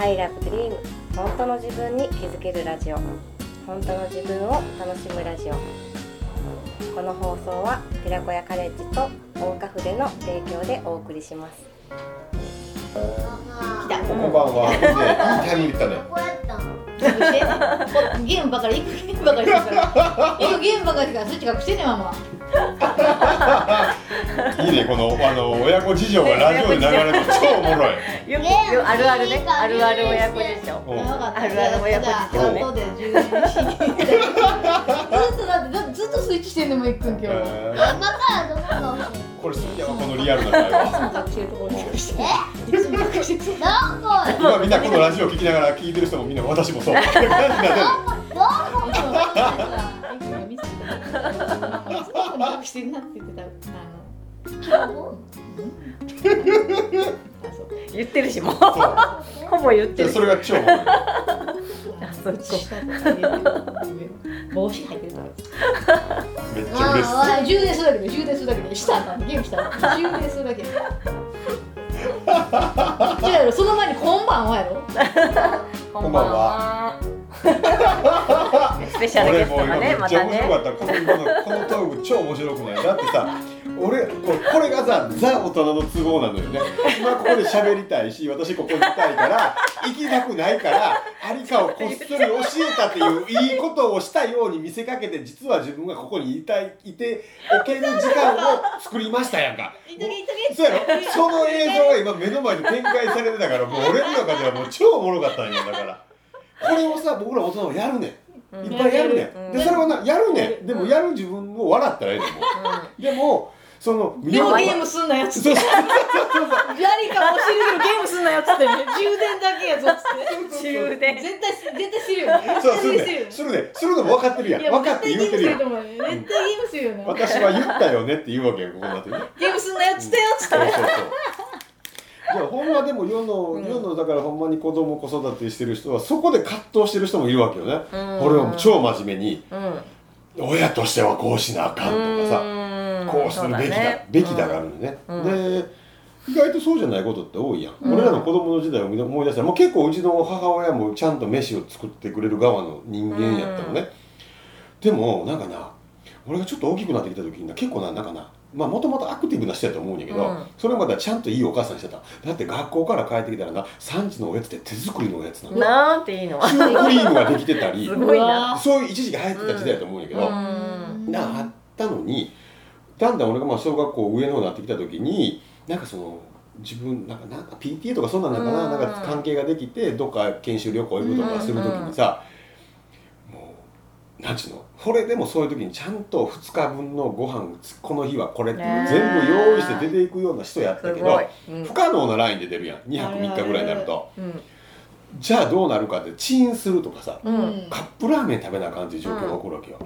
I love dream 本当の自分に気づけるラジオ本当の自分を楽しむラジオこの放送は寺子屋カレッジと大岡筆の提供でお送りします来た。こんばんは、ね、いいタイミングでったねゲームばかり、行くゲームばかりするから。行くゲームばかりするから、スイッチ隠してね、ママ。いいね、このあの親子事情がラジオで流れると超おもろい。よよあるあるね。あるある親子でしょうんわかったあるある親子事情。ね後で。ずっとだって、ずっとスイッチしてんのも行くん、今日。え今からどここれ好きやわ、このリアルな。会話 今みんなこのラジオ聞きながら聞いてる人もみんな私もそう。感じにな。言ってるしもう。ほぼ言ってる。でそれが超 あそっか。帽子入ってるめっちゃ嬉しそ充電するだけで充電するだけでしたんだゲームしたら充電するだけで。じゃあその前にこんばんはやろこんばんは。スペシャルゲストがねめっちゃまたね面白かった、この今のこのトーク超面白くない。だってさ俺これこれがさザ大人の都合なのよね。今ここで喋りたいし私ここにいたいから行きたくないからありかをこっそり教えたっていういいことをしたように見せかけて実は自分がここにいたいいておける時間を作りましたやんか。そうやろ。その映像が今目の前で展開されてたからもう俺の中ではもう超おもろかったんよだから。これをさ僕ら大人はやるねん。いっぱいやるねん、うん。でそれはなやるねん。でもやる自分を笑ったらええと思う。でもそのでもゲームすんなやつって。そうそうやりかるけどゲームすんなやつって。ね充電だけやぞっつって。充電。絶対絶対するよね。そうするね。するね。するのも分かってるやん。分かって言うてるやん絶対ゲームすると思うよ絶対ゲームするよね。私は言ったよねって言うわけよここになってねゲームすんなやつってよっつって。そうそうそう。じゃあほんまでも世の、うん。世のだからほんまに子供子育てしてる人はそこで葛藤してる人もいるわけよね、うん。これを超真面目に。うん。親としてはこうしなあかんとかさ、うんこうするべきだね。べきだがあるのね、うん。で意外とそうじゃないことって多いやん、うん。俺らの子供の時代を思い出したらもう結構うちの母親もちゃんと飯を作ってくれる側の人間やったのね、でもなんかな俺がちょっと大きくなってきた時にな結構ななんかなまあもともとアクティブな人やと思うんやけど、うん。それまではちゃんといいお母さんしてた。だって学校から帰ってきたらな産地のおやつって手作りのおやつなの。なんていいの？シュークリームができてたり すごいな。そういう一時期流行ってた時代だと思うんやけど、うん。があったのにだんだん俺がまあ小学校上の方になってきた時になんかその自分なんかなんか PTA とかそんなんかな,、うん。なんか関係ができてどっか研修旅行行くとかする時にさ、もうなんちゅうの？これでもそういう時にちゃんと2日分のご飯この日はこれっていうね全部用意して出ていくような人やったけど不可能なラインで出るやん。2泊3日ぐらいになると。うん。じゃあどうなるかってチンするとかさうん。カップラーメン食べなあかんっていう状況が起こるわけよ、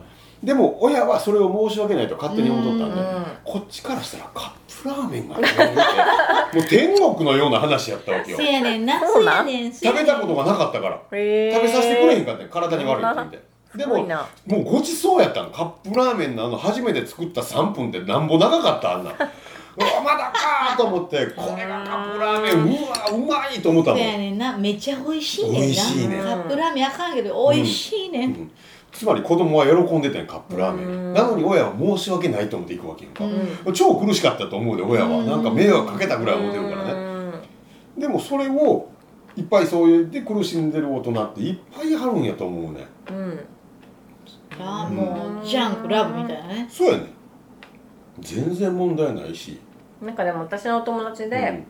でも親はそれを申し訳ないと勝手に思っとったんで、うんこっちからしたらカップラーメンがもう天国のような話やったわけよ。せやねんなそうなん？せやねん食べたことがなかったから食べさせてくれへんかったん体に悪いって言って。ですももうごちそうやったの。カップラーメンのあの初めて作った3分ってなんぼ長かったあんな。ん うわまだかーと思ってこれがカップラーメンうわうまいと思ったもん。せやねんな。めっちゃ美味しいねんな。美味しいねカップラーメンあかんけど美味しいねん、うんつまり子供は喜んでたんやカップラーメうん。ンなのに親は申し訳ないと思って行くわけやんか、うん。超苦しかったと思うで親は。うん。なんか迷惑かけたぐらい思ってるからね。ねでもそれをいっぱいそういうで苦しんでる大人っていっぱいあるんやと思うね。うん。あもうジャンクラブみたいなね。そうやね。全然問題ないし、なんかでも私のお友達うん。で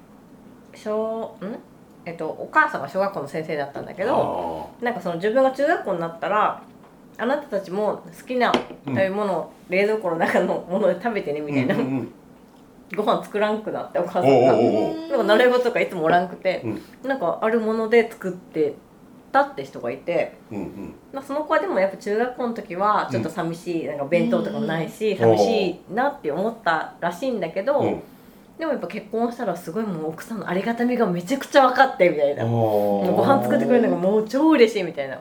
小ん？えっとお母さんが小学校の先生だったんだけどなんかその自分が中学校になったらあなたたちも好きな食べ物を冷蔵庫の中のもので食べてねみたいな、うんうんうん。ご飯作らんくなってお母さんが。なんか習い事とかいつもおらんくて、うん。なんかあるもので作ってったって人がいて、うんうん。まあ、その子はでもやっぱ中学校の時はちょっと寂しい、なんか弁当とかもないし、ん。寂しいなって思ったらしいんだけど、うん。でもやっぱ結婚したらすごいもう奥さんのありがたみがめちゃくちゃ分かってみたいな、ごご飯作ってくれるのがもう超嬉しいみたいな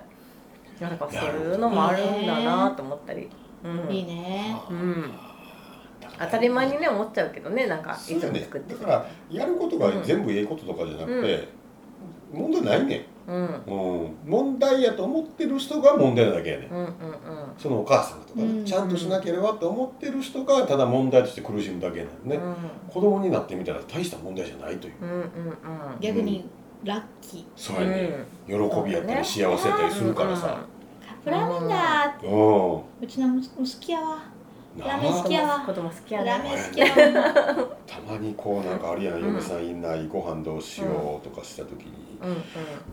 なんかそういうのもあるんだなと思ったり、うん。いいね。うん、当たり前にね思っちゃうけどねなんかいつも作ってくれだからやることが全部ええこととかじゃなくて、問題ないね。うん。うん。ん、うん、問題やと思ってる人が問題なだけやねん。うんうんそのお母さんとかね、うん。ちゃんとしなければと思ってる人がただ問題として苦しむだけなのね、子供になってみたら大した問題じゃないという。うんうんうん。逆にラッキー。そうやね、喜びやったり幸せやったりするからさ、カップラーメンだーって。うん。うちの息子好きやわなラーメン好あきやわ子供好きやラメン好きやわ。たまにこうなんかあるやん、うん。嫁さんいないご飯どうしようとかした時に、うんうん。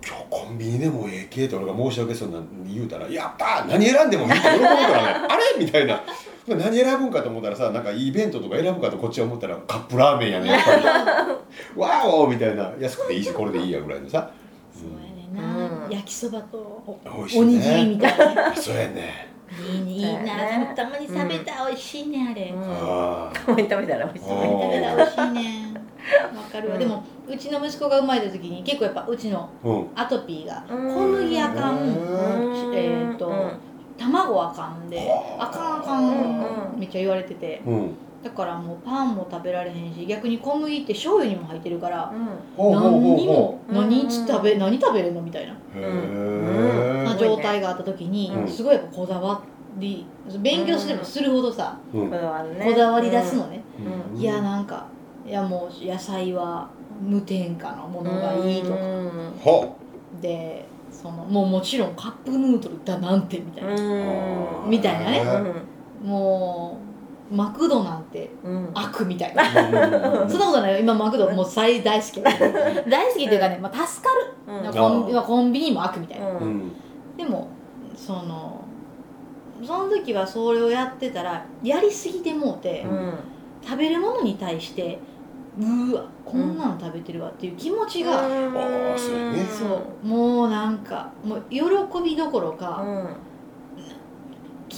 今日コンビニでもええけって俺が申し訳そうな言うたら「やったー。何選んでもいい」って喜ぶからね。あれみたいな。何選ぶんかと思ったらさなんかいい弁当とか選ぶかとこっちは思ったらカップラーメンやねやっぱり。わーおみたいな。安くていいしこれでいいやぐらいのさ、焼きそばとおにぎりみたいな。そうやね。いいな、ね。たまに食べたら美味しいねあれ、うん。あたまに食べたら美味しいあー食べたら美味しいね。わかるわ、うん。でもうちの息子が生まれた時に結構やっぱうちのーうん。アトピーがうん。小麦あかんうん。えーと卵あかんであ。かんあかん、うん。めっちゃ言われてて。うんだからもうパンも食べられへんし逆に小麦って醤油にも入ってるからほうほうほう何にもうん。何食べ何食べれんのみたいな、へえな状態があった時に、うん。すごいやっぱこだわり勉強すればするほどさ、うん。こだわるねこだわり出すのね、うん。いやなんかいやもう野菜は無添加のものがいいとか、うん。ほでそのもうもちろんカップヌードルだなんてみたいな、うん。みたいなね。へもうマクドなんてうん。悪みたいな。うん。そんなことないよ。今マクドもう最大好き。大好きっていうかね、まあ、助かる、うん。コンビまあコンビニも悪みたいな、うん。うん。でもそのその時はそれをやってたらやりすぎてもうて、うん。食べるものに対してうわこんなの食べてるわっていう気持ちが、あーそうやね。そう。もうなんかもう喜びどころか、うん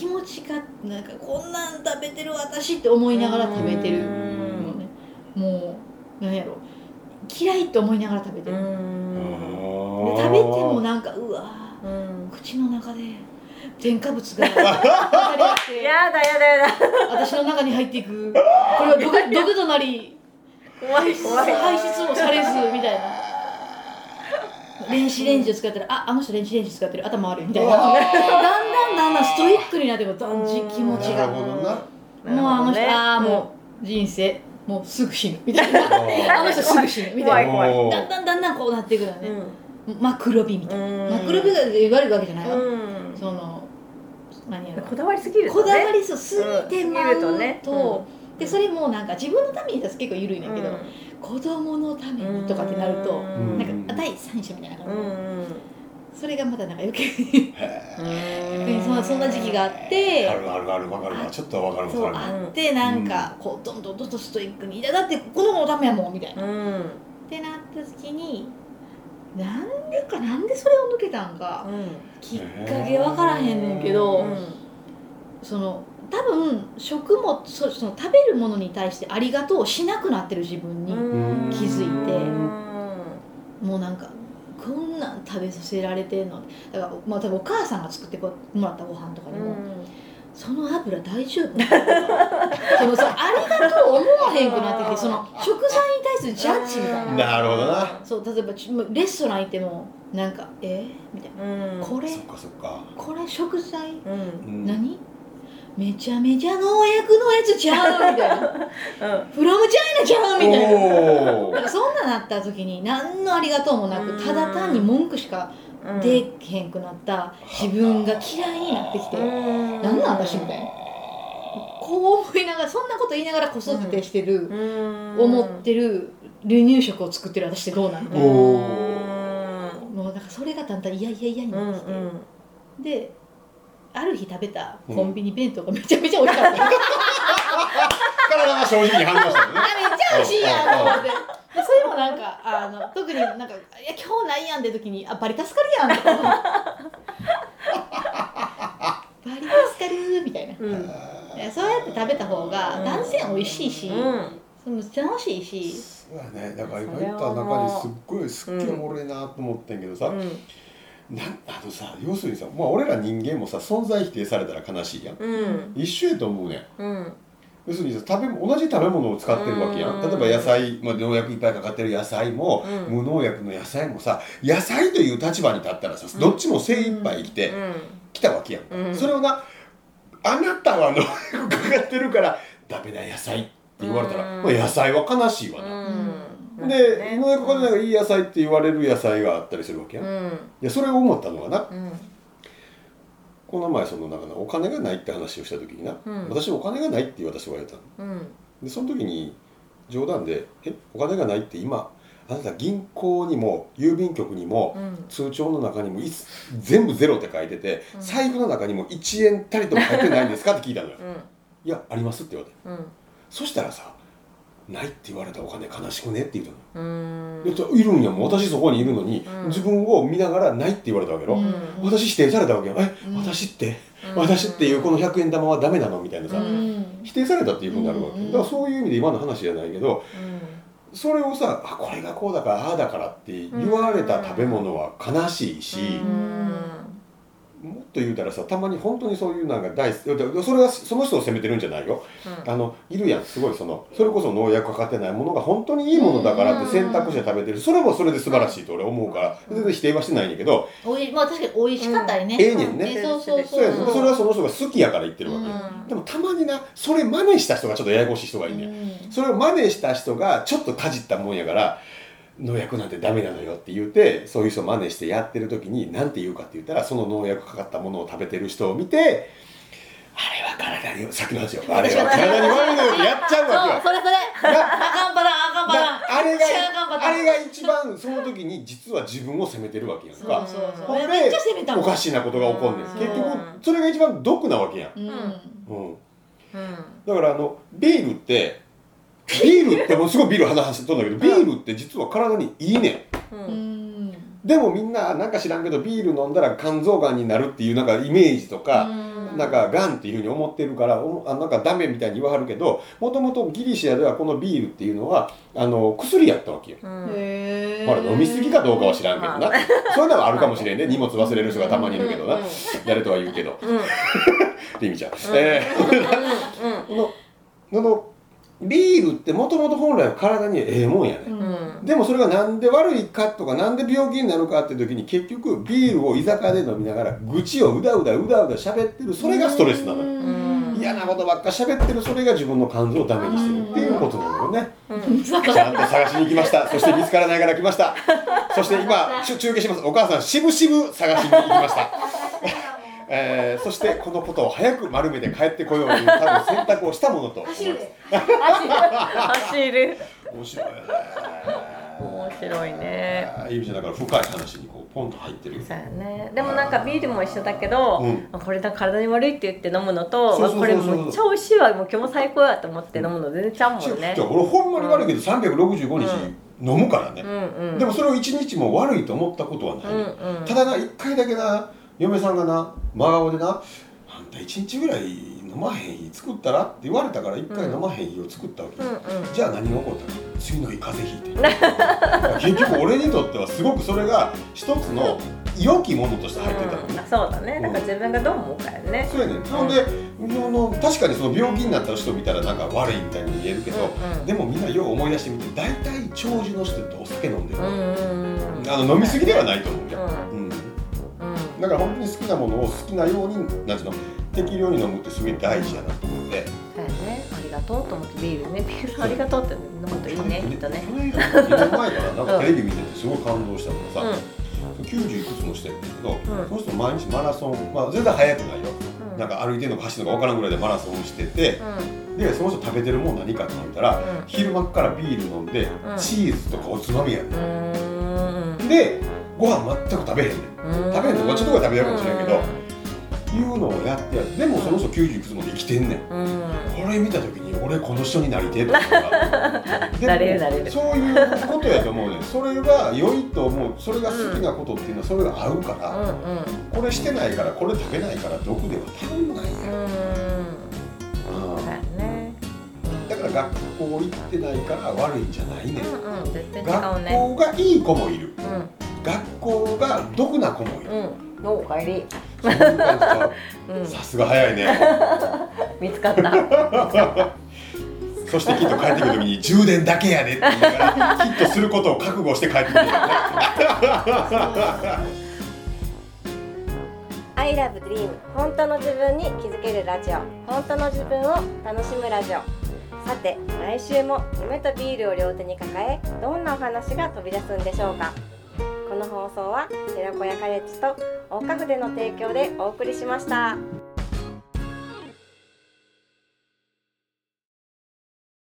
気持ちがなんかこんなん食べてる私って思いながら食べてるのねもう何やろ嫌いって思いながら食べてうる、ん。で食べてもなんかうわうん。口の中で添加物が やだやだやだ。私の中に入っていく。これは毒毒となり怖い排出怖い。排出もされずみたいな。電子レンジを使ってるああの人電子レンジ使ってる。頭悪いみたいな。だんだんだんストイックになってくるだんじ気持ちが。なるほどな。もうあの人、ああもう人生もうすぐ死ぬみたいな。あの人すぐ死ぬみたいな。だんだんだんだんこうなっていくのね、うん。マクロビみたいな、うん。マクロビが言われるわけじゃないわ、うん。そのこだわりすぎるとこだわねりそうすぎてまうと,、ねでそれもなんか自分のために結構緩いん。だけど、子供のためにとかってなると、うん。なんか第三者みたいな感じ、うんうんそれがまたなんか余計に。へそんなそん。な時期があっーてあるあるあるわかるわ。ちょっとわかるわそうかるあってなんかこうどんどんどんどんストイックにいやだってこの子のためやもんみたいな、っうん。てなった時になんでかなんでそれを抜けたんか。きっかけわからへんねんけど、その多分食もそその食べるものに対してありがとうをしなくなってる自分に、うん気づいて。うん。もうなんかこんなん食べさせられてんのだからまあ多分お母さんが作ってもらったご飯とかでも、その油大丈夫？そのさありがとう思わへんくなってきてその食材に対するジャッジみたいな。なるほどな。そう例えばちレストラン行ってもなんかえ？ー、みたいな。うん。これ？そっかそっか。これ食材？うん。うん何？めちゃめちゃ農薬のやつちゃう？みたいな。フロムチャイナちゃう？みたいなった時に何のありがとうもなくうん。ただ単に文句しかうん。できへんくなった自分が嫌いになってきてうん。なん私みたいな。こう思いながらそんなこと言いながら子育てしてる、うん。思ってる離乳食を作ってる私ってどうなんみたいなおうん。もうなんかそれがだんだん嫌々嫌にうんなってきて、うんである日食べたコンビニ弁当がめちゃめちゃ美味しかった、あ体が正直に反応したのね。めっちゃ美味しいやんと思ってなんかあの特になんか「いや今日ないやん」って時に「あバリ助かるやん」とか思う。バリ助かるみたいな。うん。そうやって食べた方が断然美味しいし、うん。その楽しいし。そうやね。だから今言った中にすっごい好きおもろいなと思ってんけどさ、うん。なんあのさ要するにさ、まあ、俺ら人間もさ存在否定されたら悲しいやん。うん。一緒やと思うねん。うん要するにさ食べ同じ食べ物を使ってるわけやん。うん。例えば野菜、まあ、農薬いっぱいかかってる野菜も、うん。無農薬の野菜もさ野菜という立場に立ったらさどっちも精一杯生きてきたわけやんか、うん。それをなあなたは農薬かかってるからダメな野菜って言われたら、うん。まあ、野菜は悲しいわうな、んで農薬かかってないいい野菜って言われる野菜があったりするわけやん、いうん。やそれを思ったのはなうんこの前そのなんかなお金がないって話をした時にな、うん。私お金がないって私は言われたの。うん。でその時に冗談で「えお金がないって今あなた銀行にも郵便局にもうん。通帳の中にもいつ全部ゼロって書いてて、うん。財布の中にも1円たりとも入ってないんですか?」って聞いたのよ。うん「いやあります」って言われてうん。そしたらさ「ないって言われたお金悲しくね?」って言ったのいるんやもん。私そこにいるのに、うん。自分を見ながら「ない」って言われたわけよ、うん。私否定されたわけよ「え、うん。私って、うん。私っていうこの100円玉はダメなの?」みたいなさ、うん。否定されたっていうふうになるわけ、うん。だからそういう意味で今の話じゃないけどそれをさあこれがこうだからああだからって言われた食べ物は悲しいし、もっと言うたらさたまに本当にそういうなんか大それはその人を責めてるんじゃないよ。あのいるやんすごいそのそれこそ農薬かかってないものが本当にいいものだからって選択して食べてる。それもそれで素晴らしいと俺思うから。全然否定はしてないんだけどおいまあ確かに美味しかったりね、ええねんね。えそうそうそそうそれはその人が好きやから言ってるわけようん。でもたまになそれ真似した人がちょっとややこしい人がいるねん。うん。それを真似した人がちょっとかじったもんやから農薬なんてダメなのよって言ってそういう人を真似してやってる時に何て言うかって言ったらその農薬かかったものを食べてる人を見てあれは体にさっきの話よ。あれは体に悪いのよってやっちゃうわけよ。そうそれそれ。なあかんパターンあかんパターンなあれがあれが一番その時に実は自分を責めてるわけやんか。ほん。おかしなことが起こんねん。うん。結局それが一番毒なわけやん、うん。うん、うん。だからあのビールってビールってもうすごいビール話しとんだけどビールって実は体にいいねん。ううん。んでもみんななんか知らんけどビール飲んだら肝臓がんになるっていうなんかイメージとか、うん。なんかがんっていうふうに思ってるからおあなんかダメみたいに言わはるけどもともとギリシアではこのビールっていうのはあの薬やったわけよ。うん。へえほら飲みすぎかどうかは知らんけどな、まそういうのはあるかもしれんね。荷物忘れる人がたまにいるけどな、うん。誰とは言うけど。うん。リミちゃん、うん。えうん。ーこのこのビールってもともと本来は体にええもんやね、うん。うんでもそれがなんで悪いかとかなんで病気になるかって時に結局ビールを居酒屋で飲みながら愚痴をうだうだうだうだ喋ってるそれがストレスなのよ。ん。嫌なことばっか喋ってるそれが自分の肝臓をダメにしてるっていうことなのよね。うん。ちゃんと探しに行きました。そして見つからないから来ました。そして今中継します。お母さんしぶしぶ探しに行きましたえーそしてこのことを早く丸めて帰ってこようという多分選択をしたものと。思います走る走る。面白いよね。面白いね。あーゆみちゃんだから深い話にこうポンと入ってるよ。そうやね。でもなんかビールも一緒だけど、うこれだ体に悪いって言って飲むのとこれめっちゃ美味しいわもう今日も最高やと思って飲むの全然ちゃうもんねじゃあ俺ほんまに悪いけど365日飲むからね。う、んうん。でもそれを一日も悪いと思ったことはない、うんうん。ただな一回だけな嫁さんがな真顔でな「あんた一日ぐらい飲まへん日作ったら?」って言われたから一回飲まへん日を作ったわけ、うんうん。じゃあ何が起こったの？次の日風邪ひいて。結局俺にとってはすごくそれが一つの良きものとして入ってたの、うん。そうだね。だから自分がどう思うかやね。そうやねん。ほんで、あの確かにその病気になった人見たらなんか悪いみたいに見えるけど、うんうん。でもみんなよう思い出してみて大体長寿の人ってお酒飲んでる、うんうんうんあの飲みすぎではないと思うよ、ううん。うんだから本当に好きなものを好きなようになんていうの。適量に飲むってすごい大事やなと思って。そうやね。ありがとうと思ってビールね。ビールありがとうって飲むといいね。きっとねこの間2年前からなんかテレビ見ててすごい感動したのがさ、う90いくつの人やったけど、うん。その人毎日マラソン、まあ、全然速くないよ、んなんか歩いてるのか走るのか分からんぐらいでマラソンしてて、うん。でその人食べてるもん何かって言ったら、うん。昼間からビール飲んで、ん。チーズとかおつまみやね、うんん、でご飯全く食べへんねん。うん。食べへんとかちょっとぐらい食べてるかもしれんけどいうのをやってやでもその人90いくつまで生きてんねん。うん。これ見た時に俺この人になりてえとか なれるなれる。そういうことやと思うねん。それが良いと思う。それが好きなことっていうのはそれが合うから、うんこれしてないからこれ食べないから毒では足んないうん。うん。だよね。だから学校行ってないから悪いんじゃないねん、うんうん。絶対違う学ね校がいい子もいる。うん学校が毒な子もいる、うん。おかえり。そういう感じかうん。さすが早いね。見つかった。そしてきっと帰ってくる時に充電だけやでって言いながらきっとすることを覚悟して帰ってくるよね I love dream 本当の自分に気づけるラジオ本当の自分を楽しむラジオ。さて来週も夢とビールを両手に抱えどんなお話が飛び出すんでしょうか？この放送は寺子屋カレッジと大花筆の提供でお送りしました。